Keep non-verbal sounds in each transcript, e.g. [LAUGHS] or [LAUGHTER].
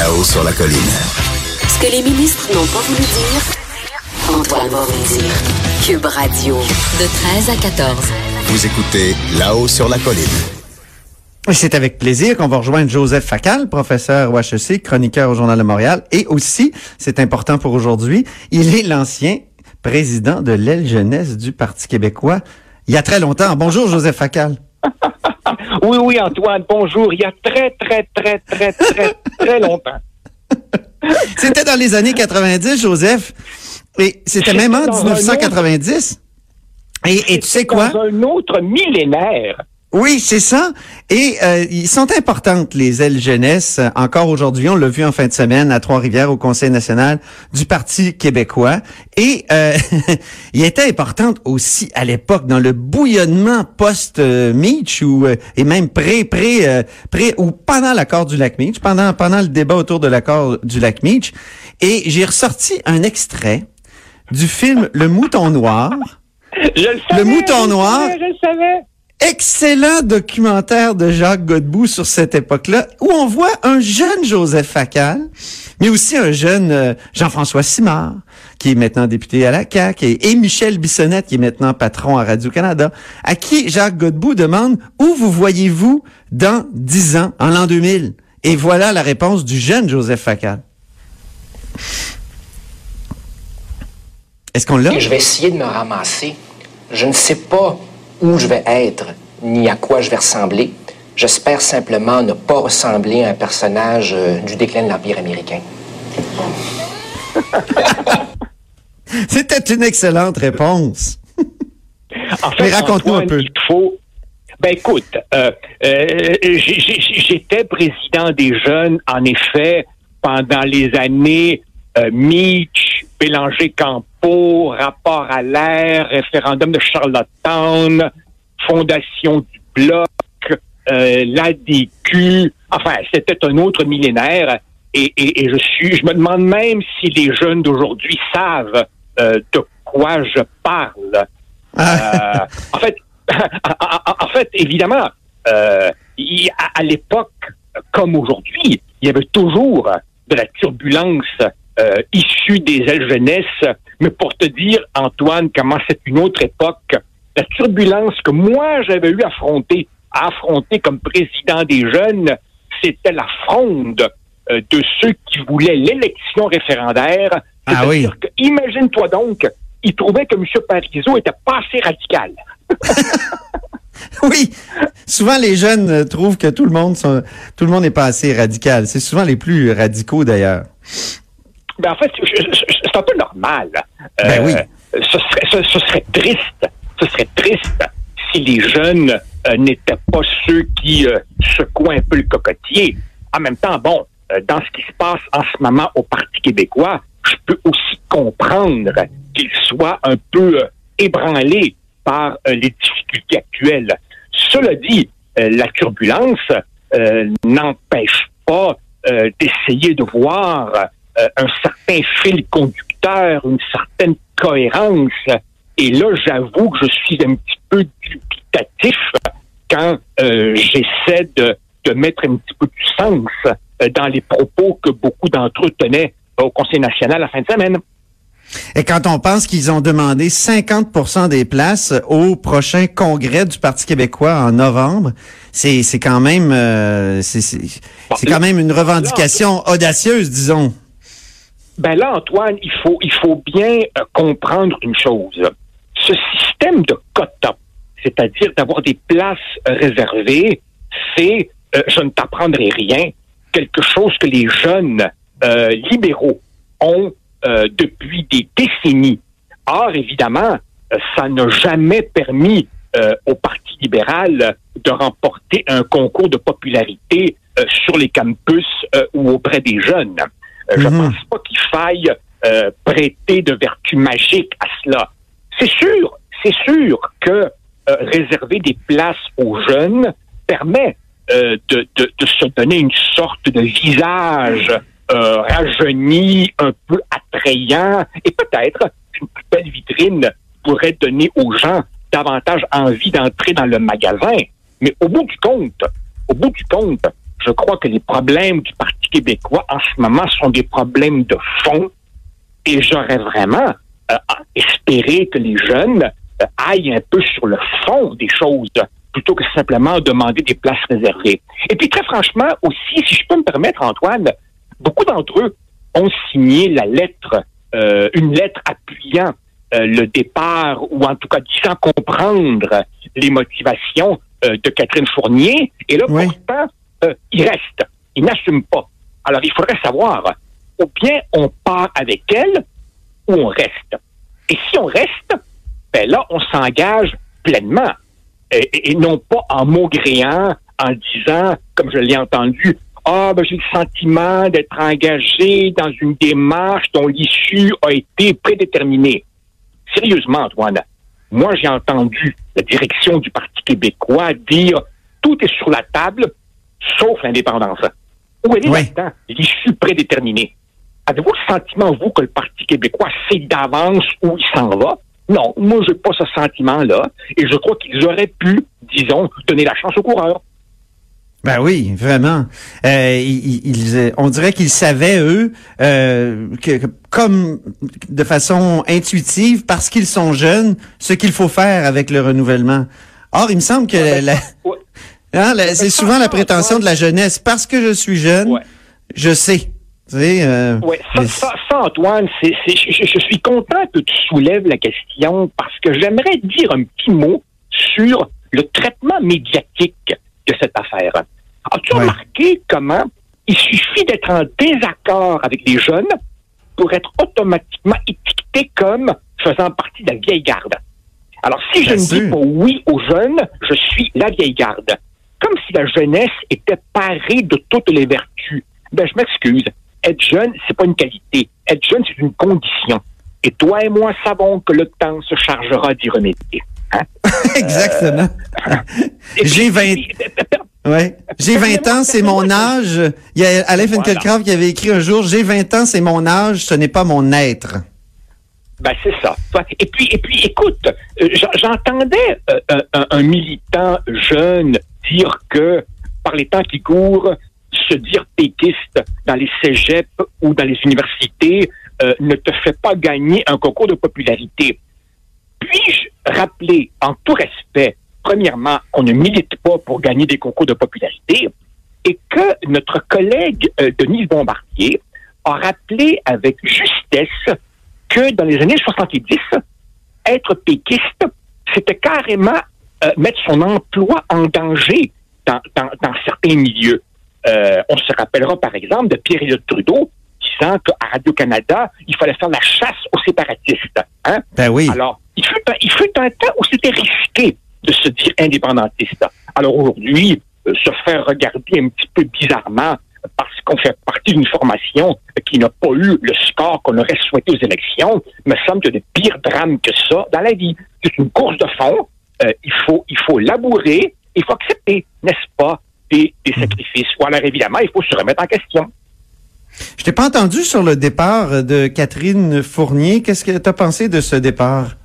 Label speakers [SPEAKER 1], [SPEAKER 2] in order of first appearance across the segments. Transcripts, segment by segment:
[SPEAKER 1] Là-haut sur la colline.
[SPEAKER 2] Ce que les ministres n'ont pas voulu dire, Antoine va vous dire. Cube Radio, de 13 à 14.
[SPEAKER 1] Vous écoutez Là-haut sur la colline.
[SPEAKER 3] C'est avec plaisir qu'on va rejoindre Joseph Facal, professeur au HEC, chroniqueur au Journal de Montréal. Et aussi, c'est important pour aujourd'hui, il est l'ancien président de l'aile jeunesse du Parti québécois il y a très longtemps. Bonjour, Joseph Facal. [LAUGHS]
[SPEAKER 4] oui, oui, Antoine, bonjour. Il y a très, très, très, très, très, très longtemps.
[SPEAKER 3] C'était dans les années 90, Joseph. Et c'était même en 1990. Et, et tu sais quoi?
[SPEAKER 4] Dans un autre millénaire.
[SPEAKER 3] Oui, c'est ça. Et euh, ils sont importantes, les ailes jeunesse. Encore aujourd'hui, on l'a vu en fin de semaine à Trois-Rivières au Conseil national du Parti québécois. Et euh, [LAUGHS] il était importante aussi à l'époque dans le bouillonnement post-Meach ou euh, et même pré pré euh, pré ou pendant l'accord du lac Meach, pendant pendant le débat autour de l'accord du lac Meach. Et j'ai ressorti un extrait du film Le Mouton Noir.
[SPEAKER 4] Je le savais.
[SPEAKER 3] Le Mouton
[SPEAKER 4] je
[SPEAKER 3] Noir.
[SPEAKER 4] Je le savais.
[SPEAKER 3] Excellent documentaire de Jacques Godbout sur cette époque-là, où on voit un jeune Joseph Facal, mais aussi un jeune euh, Jean-François Simard, qui est maintenant député à la CAQ, et, Michel Bissonnette, qui est maintenant patron à Radio-Canada, à qui Jacques Godbout demande où vous voyez-vous dans dix ans, en l'an 2000? Et voilà la réponse du jeune Joseph Facal. Est-ce qu'on l'a?
[SPEAKER 5] Je vais essayer de me ramasser. Je ne sais pas où je vais être, ni à quoi je vais ressembler. J'espère simplement ne pas ressembler à un personnage euh, du déclin de l'Empire américain. [LAUGHS]
[SPEAKER 3] C'était une excellente réponse. [LAUGHS]
[SPEAKER 4] En fait,
[SPEAKER 3] Mais raconte-nous un peu.
[SPEAKER 4] il faut. Ben écoute, euh, euh, j'étais président des jeunes, en effet, pendant les années euh, Meach, Bélanger-Campo, rapport à l'air, référendum de Charlottetown, fondation du Bloc, euh, l'ADQ. Enfin, c'était un autre millénaire. Et, et- et je suis, je me demande même si les jeunes d'aujourd'hui savent euh, de quoi je parle.
[SPEAKER 3] Ah.
[SPEAKER 4] Euh, en fait, [LAUGHS] en, fait, évidemment, euh, à, à l'époque, comme aujourd'hui, il y avait toujours de la turbulence euh, issue des ailes jeunesse. Mais pour te dire, Antoine, comment c'est une autre époque, la turbulence que moi j'avais eu à affronter, à affronter comme président des jeunes, c'était la fronde euh, de ceux qui voulaient l'élection référendaire.
[SPEAKER 3] Ah oui.
[SPEAKER 4] Imagine-toi donc, ils trouvaient que M. Parizeau était pas assez radical. [LAUGHS]
[SPEAKER 3] Oui, souvent les jeunes euh, trouvent que tout le monde sont- tout le monde n'est pas assez radical. C'est souvent les plus radicaux d'ailleurs.
[SPEAKER 4] Ben, en fait, c'est un peu normal.
[SPEAKER 3] Ben oui.
[SPEAKER 4] Ce serait, ce, ce serait triste. Ce serait triste si les jeunes euh, n'étaient pas ceux qui euh, secouent un peu le cocotier. En même temps, bon, euh, dans ce qui se passe en ce moment au Parti québécois, je peux aussi comprendre qu'ils soient un peu euh, ébranlés par euh, les difficultés actuelles. Cela dit, euh, la turbulence euh, n'empêche pas euh, d'essayer de voir euh, un certain fil conducteur, une certaine cohérence. Et là, j'avoue que je suis un petit peu dubitatif quand euh, j'essaie de, de mettre un petit peu du sens euh, dans les propos que beaucoup d'entre eux tenaient au Conseil national la fin de semaine.
[SPEAKER 3] Et quand on pense qu'ils ont demandé 50% des places au prochain congrès du Parti québécois en novembre, c'est quand même euh, c'est quand même une revendication audacieuse, disons.
[SPEAKER 4] Ben là, Antoine, il faut, il faut bien euh, comprendre une chose. Ce système de quotas, c'est-à-dire d'avoir des places euh, réservées, c'est, euh, je ne t'apprendrai rien, quelque chose que les jeunes libéraux ont depuis des décennies. Or, évidemment, ça n'a jamais permis au Parti libéral de remporter un concours de popularité sur les campus ou auprès des jeunes. Euh, Je
[SPEAKER 3] Mhm.
[SPEAKER 4] pense pas qu'il faille euh, prêter de vertu magique à cela. C'est sûr, c'est sûr que euh, réserver des places aux jeunes permet euh, de, de, de se donner une sorte de visage euh, rajeuni, un peu attrayant, et peut-être une plus belle vitrine pourrait donner aux gens davantage envie d'entrer dans le magasin. Mais au bout du compte, au bout du compte, je crois que les problèmes du Parti québécois en ce moment sont des problèmes de fond et j'aurais vraiment euh, espéré que les jeunes euh, aillent un peu sur le fond des choses plutôt que simplement demander des places réservées. Et puis très franchement aussi, si je peux me permettre, Antoine, beaucoup d'entre eux ont signé la lettre, euh, une lettre appuyant euh, le départ ou en tout cas disant comprendre les motivations euh, de Catherine Fournier. Et là,
[SPEAKER 3] Oui.
[SPEAKER 4] pourtant, euh, il reste. Il n'assume pas. Alors, il faudrait savoir, ou bien on part avec elle, ou on reste. Et si on reste, ben là, on s'engage pleinement. Et- et non pas en maugréant, en disant, comme je l'ai entendu, ah, ben, j'ai le sentiment d'être engagé dans une démarche dont l'issue a été prédéterminée. Sérieusement, Antoine, moi, j'ai entendu la direction du Parti québécois dire tout est sur la table, sauf l'indépendance. Où est
[SPEAKER 3] Oui.
[SPEAKER 4] là-dedans? L'issue prédéterminée? Avez-vous le sentiment, vous, que le Parti québécois sait d'avance où il s'en va? Non, moi, j'ai pas ce sentiment-là. Et je crois qu'ils auraient pu, disons, donner la chance aux coureurs.
[SPEAKER 3] Ben oui, vraiment. Euh, ils, ils- euh, on dirait qu'ils savaient eux euh, que, comme de façon intuitive, parce qu'ils sont jeunes, ce qu'il faut faire avec le renouvellement. Or, il me semble que
[SPEAKER 4] Ouais, ben,
[SPEAKER 3] la-
[SPEAKER 4] ouais.
[SPEAKER 3] Hein, c'est souvent la prétention de la jeunesse. Parce que je suis jeune,
[SPEAKER 4] Ouais.
[SPEAKER 3] je sais. Euh,
[SPEAKER 4] Oui, ça,
[SPEAKER 3] mais-
[SPEAKER 4] ça, ça, Antoine, c'est, c'est- je, je suis content que tu soulèves la question parce que j'aimerais dire un petit mot sur le traitement médiatique de cette affaire. As-tu
[SPEAKER 3] Ouais.
[SPEAKER 4] remarqué comment il suffit d'être en désaccord avec les jeunes pour être automatiquement étiqueté comme faisant partie de la vieille garde? Alors, si je ne dis pas oui aux jeunes, je suis la vieille garde. Si la jeunesse était parée de toutes les vertus. Ben, je m'excuse. Être jeune, c'est pas une qualité. Être jeune, c'est une condition. Et toi et moi savons que le temps se chargera d'y remédier. Hein? [LAUGHS]
[SPEAKER 3] exactement.
[SPEAKER 4] Et
[SPEAKER 3] J'ai
[SPEAKER 4] puis-
[SPEAKER 3] 20
[SPEAKER 4] puis- puis-
[SPEAKER 3] Ouais. J'ai 20 ans, c'est mon âge. Il y a Alain Finkielkraut qui avait écrit un jour, j'ai 20 ans, c'est mon âge, ce n'est pas mon être.
[SPEAKER 4] Ben, c'est ça. Et puis, et puis écoute, euh, j'en- j'entendais euh, un, militant jeune dire que, par les temps qui courent, se dire péquiste dans les cégeps ou dans les universités euh, ne te fait pas gagner un concours de popularité. Puis-je rappeler, en tout respect, premièrement, qu'on ne milite pas pour gagner des concours de popularité et que notre collègue Denise Bombardier a rappelé avec justesse que dans les années 70, être péquiste, c'était carrément euh, mettre son emploi en danger dans, dans- dans certains milieux. Euh, on se rappellera par exemple de Pierre-Éliott Trudeau disant qu'à Radio-Canada, il fallait faire la chasse aux séparatistes. Hein?
[SPEAKER 3] Ben oui.
[SPEAKER 4] Alors, il fut, un, il fut un temps où c'était risqué de se dire indépendantiste. Alors aujourd'hui, euh, se faire regarder un petit peu bizarrement parce qu'on fait partie d'une formation qui n'a pas eu le score qu'on aurait souhaité aux élections, me semble qu'il y a de pires drames que ça dans la vie. C'est une course de fond. Euh, il faut, il faut labourer, il faut accepter, n'est-ce pas, des, des sacrifices. Ou alors évidemment, il faut se remettre en question.
[SPEAKER 3] Je t'ai pas entendu sur le départ de Catherine Fournier. Qu'est-ce que tu as pensé de ce départ?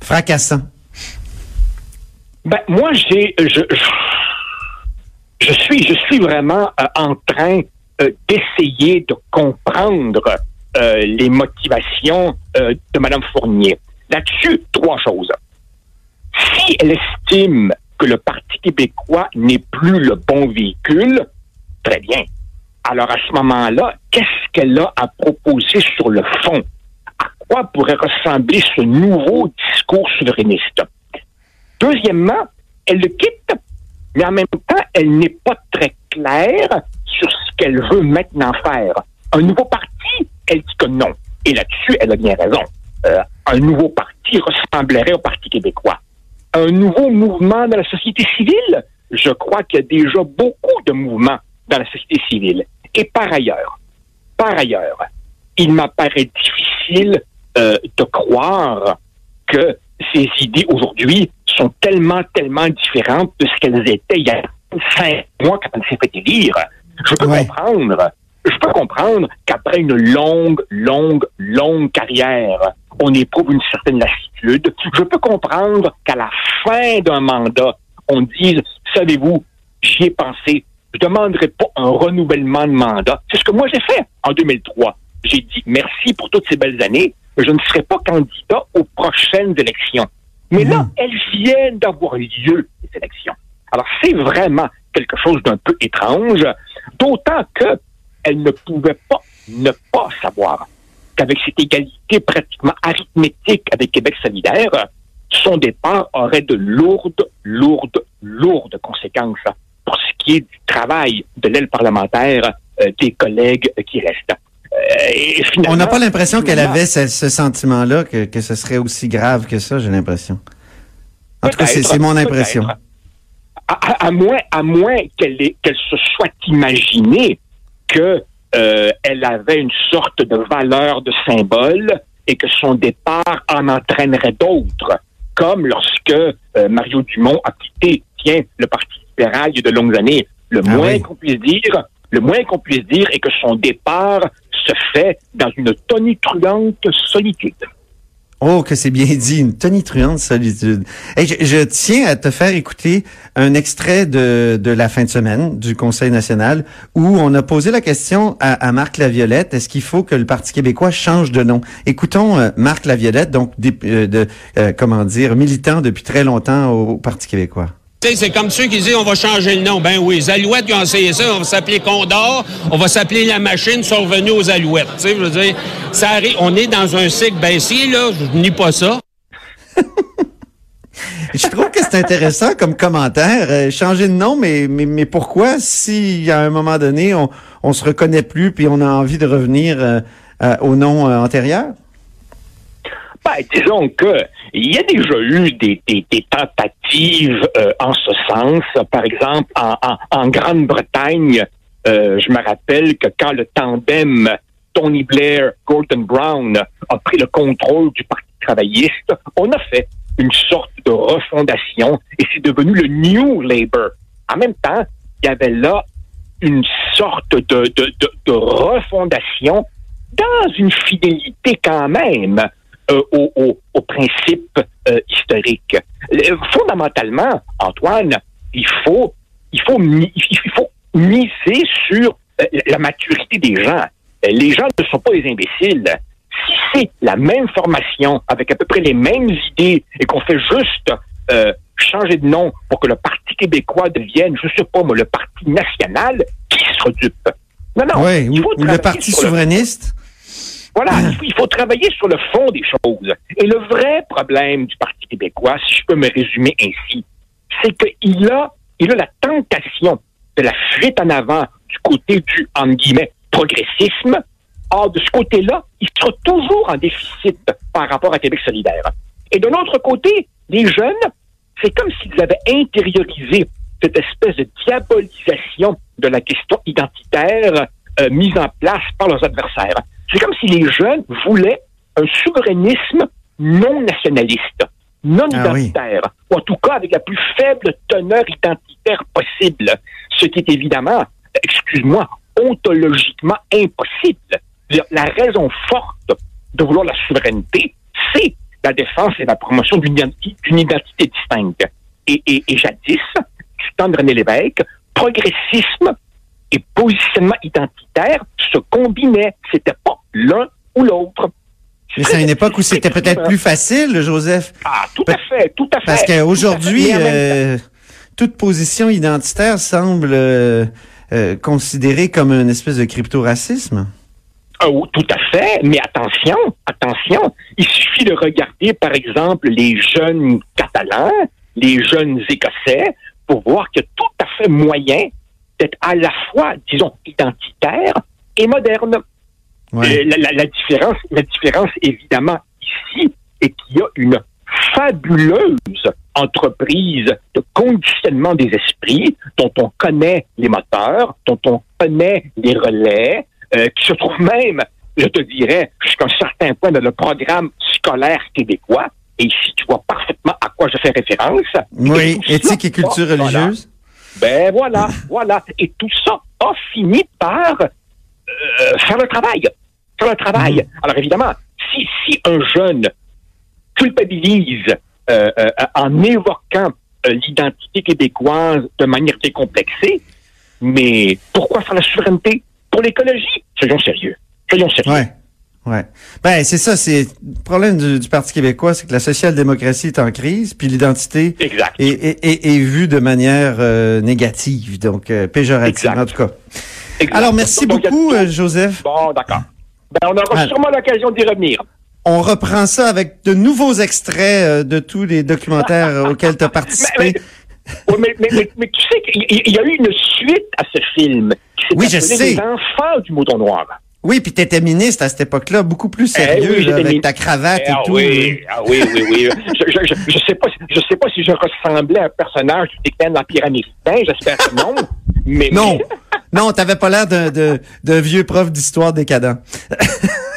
[SPEAKER 3] Fracassant?
[SPEAKER 4] Ben, moi, j'ai, je, je, suis, je suis vraiment euh, en train euh, d'essayer de comprendre euh, les motivations de Mme Fournier. Là-dessus, trois choses. Si elle estime que le Parti québécois n'est plus le bon véhicule, très bien. Alors à ce moment-là, qu'est-ce qu'elle a à proposer sur le fond? À quoi pourrait ressembler ce nouveau discours souverainiste? Deuxièmement, elle le quitte, mais en même temps, elle n'est pas très claire sur ce qu'elle veut maintenant faire. Un nouveau parti, elle dit que non. Et là-dessus, elle a bien raison. Euh, un nouveau parti ressemblerait au Parti québécois. Un nouveau mouvement dans la société civile, je crois qu'il y a déjà beaucoup de mouvements dans la société civile. Et par ailleurs, Par ailleurs, il m'apparaît difficile euh, de croire que ces idées aujourd'hui sont tellement, tellement différentes de ce qu'elles étaient il y a cinq mois quand elle s'est fait élire. Je peux
[SPEAKER 3] Ouais.
[SPEAKER 4] comprendre, je peux comprendre qu'après une longue, longue, longue carrière, on éprouve une certaine lassitude. Je peux comprendre qu'à la fin d'un mandat, on dise, savez-vous, j'y ai pensé, je demanderai pas un renouvellement de mandat. C'est ce que moi j'ai fait en 2003. J'ai dit merci pour toutes ces belles années, je ne serai pas candidat aux prochaines élections. Mais là, elles viennent d'avoir lieu, ces élections. Alors, c'est vraiment quelque chose d'un peu étrange, d'autant que elle ne pouvait pas ne pas savoir qu'avec cette égalité pratiquement arithmétique avec Québec solidaire, son départ aurait de lourdes, lourdes, lourdes conséquences pour ce qui est du travail de l'aile parlementaire euh, des collègues qui restent. Euh, et
[SPEAKER 3] On n'a pas l'impression qu'elle avait ce, ce sentiment-là, que, que ce serait aussi grave que ça, j'ai l'impression. En tout cas, c'est mon impression.
[SPEAKER 4] À, à- à moins, à moins qu'elle ait- qu'elle se soit imaginée que euh, avait une sorte de valeur de symbole et que son départ en entraînerait d'autres, comme lorsque euh, Mario Dumont a quitté, tiens, le Parti libéral il y a de longues années. Le
[SPEAKER 3] Ah
[SPEAKER 4] moins
[SPEAKER 3] oui.
[SPEAKER 4] qu'on puisse dire, le moins qu'on puisse dire est que son départ se fait dans une tonitruante solitude.
[SPEAKER 3] Oh, que c'est bien dit, une tonitruante solitude. Hey, je, tiens à te faire écouter un extrait de, la fin de semaine du Conseil national où on a posé la question à, Marc Laviolette, est-ce qu'il faut que le Parti québécois change de nom? Écoutons euh, Marc Laviolette, donc euh, de, euh, comment dire, militant depuis très longtemps au Parti québécois.
[SPEAKER 6] C'est comme ceux qui disent on va changer le nom. Ben oui, les Alouettes qui ont essayé ça, on va s'appeler Condor, on va s'appeler La Machine, sont revenus aux Alouettes. Tu sais, je veux dire, ça arrive, on est dans un cycle baissier, là, je nie pas ça. [LAUGHS]
[SPEAKER 3] Je trouve que c'est intéressant comme commentaire. Euh, changer de nom, mais, mais, pourquoi si à un moment donné, on, on se reconnaît plus puis on a envie de revenir euh, euh, au nom antérieur?
[SPEAKER 4] Ben, disons que il y a déjà eu des, des, des tentatives euh, en ce sens. Par exemple, en, en, en Grande-Bretagne, euh, je me rappelle que quand le tandem Tony Blair, Gordon Brown a pris le contrôle du Parti travailliste, on a fait une sorte de refondation et c'est devenu le New Labour. En même temps, il y avait là une sorte de, de, de, de refondation dans une fidélité quand même euh, au, au, au principe euh, historique. Euh, Fondamentalement, Antoine, il faut, il faut, il faut miser sur euh, la maturité des gens. Euh, Les gens ne sont pas des imbéciles. Si c'est la même formation, avec à peu près les mêmes idées, et qu'on fait juste euh, changer de nom pour que le Parti québécois devienne, je sais pas moi, le Parti national, qui sera dupe? Non, non.
[SPEAKER 3] oui,
[SPEAKER 4] il faut
[SPEAKER 3] ou, le Parti
[SPEAKER 4] le-
[SPEAKER 3] souverainiste.
[SPEAKER 4] Voilà, il faut, il faut travailler sur le fond des choses. Et le vrai problème du Parti québécois, si je peux me résumer ainsi, c'est qu'il a, il a la tentation de la fuite en avant du côté du, entre guillemets, progressisme. Or, de ce côté-là, il sera toujours en déficit par rapport à Québec solidaire. Et de l'autre côté, les jeunes, c'est comme s'ils avaient intériorisé cette espèce de diabolisation de la question identitaire euh, mise en place par leurs adversaires. C'est comme si les jeunes voulaient un souverainisme non nationaliste, non
[SPEAKER 3] Ah oui.
[SPEAKER 4] identitaire, ou en tout cas avec la plus faible teneur identitaire possible, ce qui est évidemment, excuse-moi, ontologiquement impossible. La raison forte de vouloir la souveraineté, c'est la défense et la promotion d'une identi- d'une identité distincte. Et, et, et jadis, du temps de René Lévesque, progressisme et positionnement identitaire se combinaient. C'était pas l'un ou l'autre.
[SPEAKER 3] Mais c'est à une époque où c'était peut-être plus facile, Joseph.
[SPEAKER 4] Ah, tout à fait, tout à fait.
[SPEAKER 3] Parce qu'aujourd'hui, euh, toute position identitaire semble euh, euh, considérée comme une espèce de crypto-racisme.
[SPEAKER 4] Ah oui, tout à fait, mais attention, attention, il suffit de regarder, par exemple, les jeunes catalans, les jeunes écossais, pour voir qu'il y a tout à fait moyen d'être à la fois, disons, identitaire et moderne.
[SPEAKER 3] Ouais.
[SPEAKER 4] Euh, la, la- la différence, la différence, évidemment, ici, est qu'il y a une fabuleuse entreprise de conditionnement des esprits dont on connaît les moteurs, dont on connaît les relais, euh, qui se trouve même, je te dirais, jusqu'à un certain point dans le programme scolaire québécois. Et ici, tu vois parfaitement à quoi je fais référence.
[SPEAKER 3] Oui, éthique et culture
[SPEAKER 4] voilà. Ben voilà, voilà. Et tout ça a fini par euh, faire le travail. Faire le travail.
[SPEAKER 3] Mhm.
[SPEAKER 4] Alors évidemment, si, si un jeune culpabilise euh, euh, en évoquant euh, l'identité québécoise de manière décomplexée, mais pourquoi faire la souveraineté pour l'écologie? Soyons sérieux. Soyons sérieux.
[SPEAKER 3] Ouais. Ouais. Ben, c'est ça, c'est le problème du, du Parti québécois, c'est que la social-démocratie est en crise, puis l'identité
[SPEAKER 4] Exact.
[SPEAKER 3] est, est, est- est vue de manière euh, négative, donc euh, péjorative,
[SPEAKER 4] Exact.
[SPEAKER 3] en tout cas.
[SPEAKER 4] Exact.
[SPEAKER 3] Alors, merci
[SPEAKER 4] Donc, a
[SPEAKER 3] beaucoup, euh, Joseph.
[SPEAKER 4] Bon, d'accord. Ben, on aura
[SPEAKER 3] Alors.
[SPEAKER 4] sûrement l'occasion d'y revenir.
[SPEAKER 3] On reprend ça avec de nouveaux extraits euh, de tous les documentaires euh, auxquels tu as participé. [LAUGHS]
[SPEAKER 4] Oui, mais, mais, mais, mais tu sais qu'il il y a eu une suite à ce film qui s'est
[SPEAKER 3] Oui, je sais.
[SPEAKER 4] Les enfants du mouton noir.
[SPEAKER 3] Oui, puis tu étais ministre à cette époque-là, beaucoup plus sérieux,
[SPEAKER 4] Eh oui,
[SPEAKER 3] là, avec ta cravate
[SPEAKER 4] Ah
[SPEAKER 3] et tout.
[SPEAKER 4] oui, ah oui, oui, oui. Je, je, sais pas, je sais pas si je ressemblais à un personnage du déclin américain, j'espère que non. Mais,
[SPEAKER 3] Non, non, t'avais pas l'air d'un vieux prof d'histoire décadent.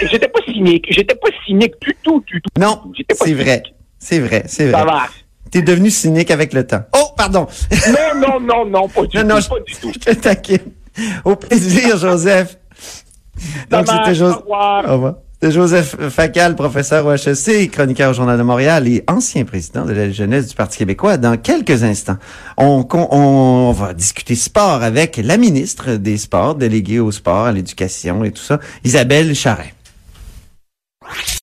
[SPEAKER 4] j'étais pas cynique, j'étais pas cynique du tout, du tout.
[SPEAKER 3] Non, c'est vrai. C'est vrai, c'est vrai.
[SPEAKER 4] Ça va.
[SPEAKER 3] T'es devenu cynique avec le temps. Oh, pardon.
[SPEAKER 4] Non, non, non, non, pas du
[SPEAKER 3] non,
[SPEAKER 4] tout,
[SPEAKER 3] non,
[SPEAKER 4] pas
[SPEAKER 3] je,
[SPEAKER 4] du tout. [LAUGHS]
[SPEAKER 3] je te taquine. Au plaisir, Joseph. [LAUGHS] Donc, c'était Jo- Joseph Facal, professeur au HEC, chroniqueur au Journal de Montréal et ancien président de la jeunesse du Parti québécois. Dans quelques instants, on, con- on va discuter sport avec la ministre des Sports, déléguée au sport, à l'éducation et tout ça, Isabelle Charret.